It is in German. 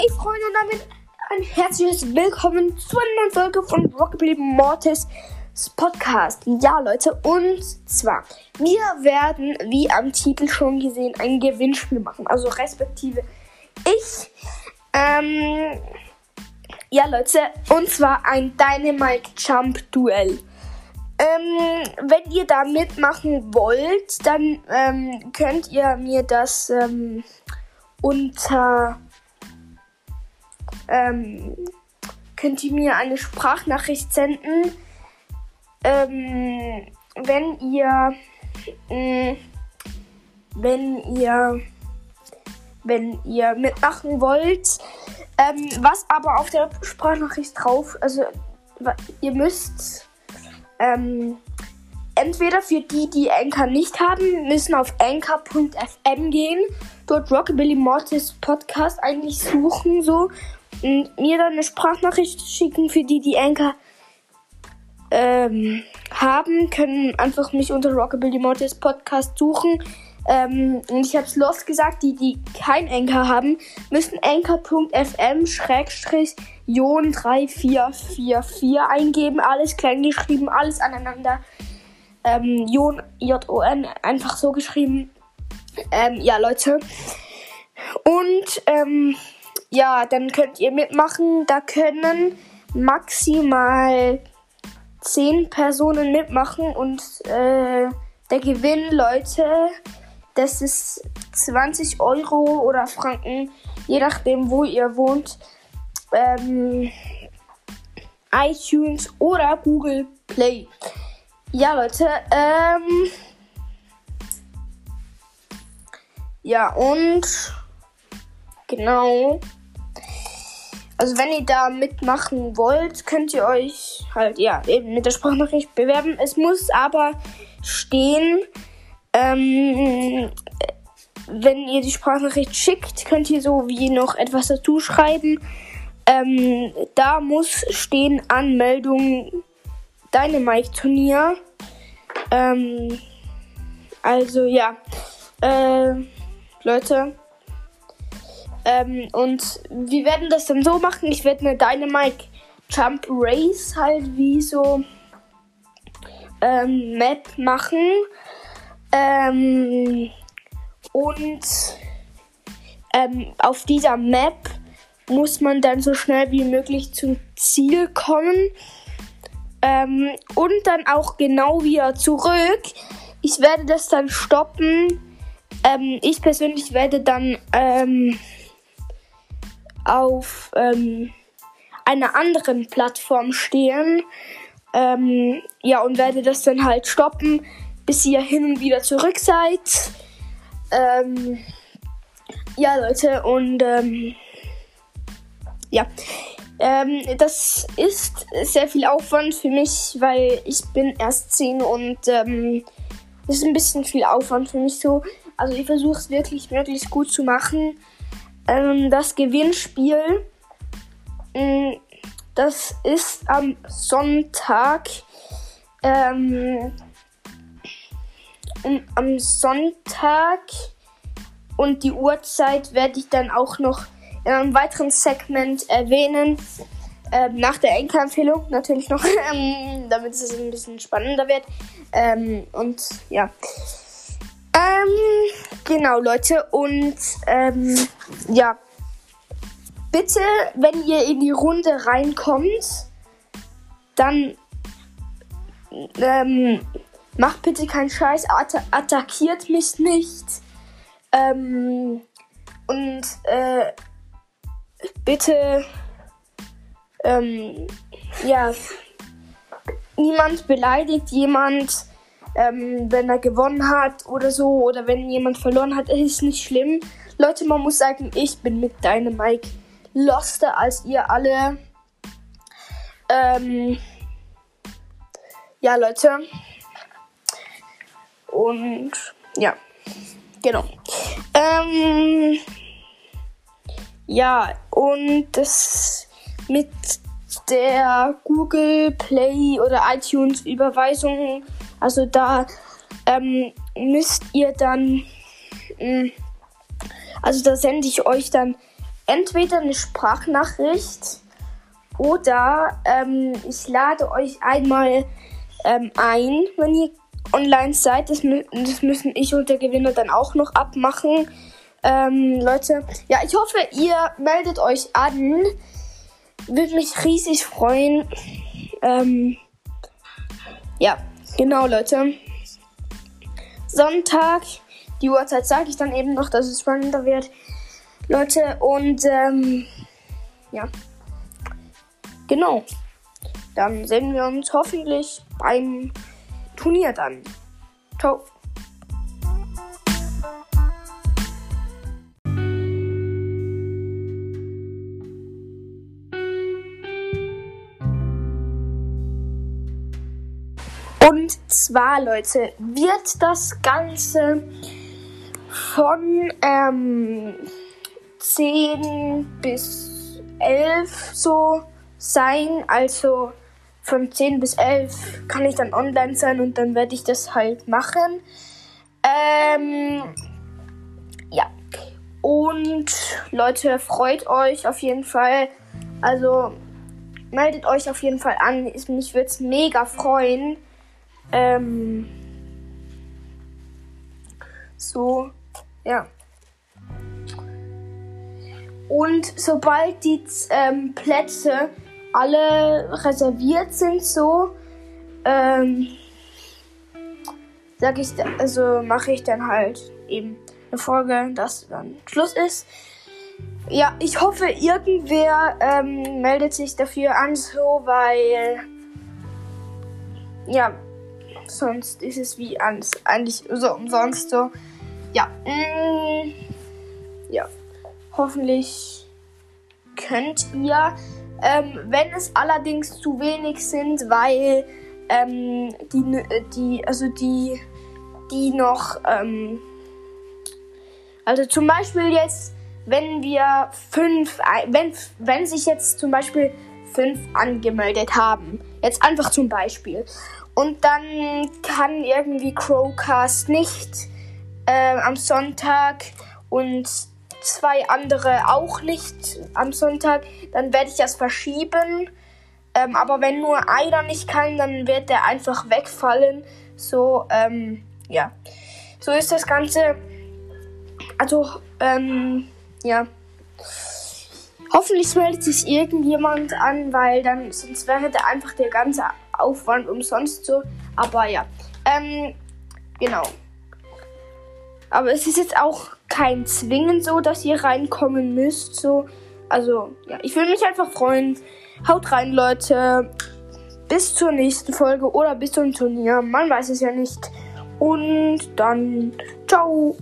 Hey Freunde, damit ein herzliches Willkommen zu einer neuen Folge von Rockabilly Mortis Podcast. Ja, Leute, und zwar, wir werden, wie am Titel schon gesehen, ein Gewinnspiel machen. Also respektive ich. Ähm, ja, Leute, und zwar ein Dynamite Jump Duell. Ähm, wenn ihr da mitmachen wollt, dann ähm, könnt ihr mir das ähm, unter ähm, könnt ihr mir eine Sprachnachricht senden, ähm, wenn ihr, mh, mm, wenn ihr, wenn ihr mitmachen wollt. Ähm, was aber auf der Sprachnachricht drauf, also ihr müsst ähm, entweder für die, die Anchor nicht haben, müssen auf anchor.fm gehen, dort Rockabilly Mortis Podcast eigentlich suchen so und mir dann eine Sprachnachricht schicken für die, die Anchor ähm, haben, können einfach mich unter Rockabilly Mortis Podcast suchen. Ähm, und ich habe es lost gesagt, die, die kein Anchor haben, müssen anchor.fm Jon 3444 eingeben. Alles klein geschrieben, alles aneinander. Ähm, Jon, J-O-N, einfach so geschrieben. Ähm, ja, Leute. Und, ähm, ja, dann könnt ihr mitmachen. Da können maximal 10 Personen mitmachen und äh, der Gewinn, Leute, das ist 20 Euro oder Franken, je nachdem, wo ihr wohnt. Ähm, iTunes oder Google Play. Ja, Leute, ähm, ja, und genau. Also wenn ihr da mitmachen wollt, könnt ihr euch halt ja eben mit der Sprachnachricht bewerben. Es muss aber stehen, ähm, wenn ihr die Sprachnachricht schickt, könnt ihr so wie noch etwas dazu schreiben. Ähm, da muss stehen Anmeldung Dynamite-Turnier. Ähm, also ja, äh, Leute, ähm, und wir werden das dann so machen. Ich werde eine Dynamite Jump Race halt wie so ähm, Map machen. Ähm, und ähm, auf dieser Map muss man dann so schnell wie möglich zum Ziel kommen. Ähm, und dann auch genau wieder zurück. Ich werde das dann stoppen. Ähm, ich persönlich werde dann auf ähm, einer anderen Plattform stehen. Ähm, ja, und werde das dann halt stoppen, bis ihr hin und wieder zurück seid. Ähm, ja, Leute, und ähm, ja. Ähm, das ist sehr viel Aufwand für mich, weil ich bin erst 10 und ähm, das ist ein bisschen viel Aufwand für mich so. Also ich versuche es wirklich möglichst gut zu machen ähm, das Gewinnspiel. Mh, mm, das ist am Sonntag. Ähm, am Sonntag und die Uhrzeit werde ich dann auch noch in einem weiteren Segment erwähnen. Ähm, nach der Enker-Empfehlung natürlich noch, ähm, damit es ein bisschen spannender wird. Ähm, und ja. Genau, Leute. Und ähm, ja. Bitte, wenn ihr in die Runde reinkommt, dann ähm, macht bitte keinen Scheiß, atta attackiert mich nicht. Ähm, und äh, bitte, ähm, ja, niemand beleidigt jemand ähm, wenn er gewonnen hat oder so oder wenn jemand verloren hat, ist nicht schlimm. Leute, man muss sagen, ich bin mit deinem Mike loster als ihr alle. Ähm, ja, Leute. Und ja, genau. Ähm, ja, und das mit der Google Play oder iTunes Überweisung also da ähm, müsst ihr dann, mm, also da sende ich euch dann entweder eine Sprachnachricht oder ähm, ich lade euch einmal ähm, ein, wenn ihr online seid. Das, das, müssen ich und der Gewinner dann auch noch abmachen. Ähm, Leute, ja, ich hoffe, ihr meldet euch an. Würde mich riesig freuen. Ähm, ja, genau, Leute. Sonntag, die Uhrzeit sage ich dann eben noch, dass es spannender wird. Leute, und ähm, ja, genau. Dann sehen wir uns hoffentlich beim Turnier dann. Ciao. Und zwar, Leute, wird das Ganze von ähm, 10 bis 11 so sein. Also von 10 bis 11 kann ich dann online sein und dann werde ich das halt machen. Ähm, ja. Und Leute, freut euch auf jeden Fall. Also meldet euch auf jeden Fall an. Mich würde es mega freuen. Ähm, so, ja. Und sobald die ähm, Plätze alle reserviert sind, so, ähm, sag ich, also mache ich dann halt eben eine Folge, dass dann Schluss ist. Ja, ich hoffe, irgendwer ähm, meldet sich dafür an, so, weil ja, sonst ist es wie alles eigentlich so umsonst so. Ja, mm, ja, hoffentlich könnt ihr. Ähm, wenn es allerdings zu wenig sind, weil ähm, die, die, also die, die noch, ähm, also zum Beispiel jetzt, wenn wir fünf, wenn, wenn sich jetzt zum Beispiel fünf angemeldet haben, jetzt einfach zum Beispiel, und dann kann irgendwie Crowcast nicht äh, am Sonntag und zwei andere auch nicht am Sonntag. Dann werde ich das verschieben. Ähm, aber wenn nur einer nicht kann, dann wird der einfach wegfallen. So, ähm, ja. So ist das Ganze. Also, ähm, ja. Hoffentlich meldet sich irgendjemand an, weil dann sonst wäre der einfach der ganze Aufwand umsonst so. Aber ja. Ähm, genau. Aber es ist jetzt auch kein Zwingen so, dass ihr reinkommen müsst. So. Also, ja, ich würde mich einfach freuen. Haut rein, Leute. Bis zur nächsten Folge oder bis zum Turnier. Man weiß es ja nicht. Und dann ciao.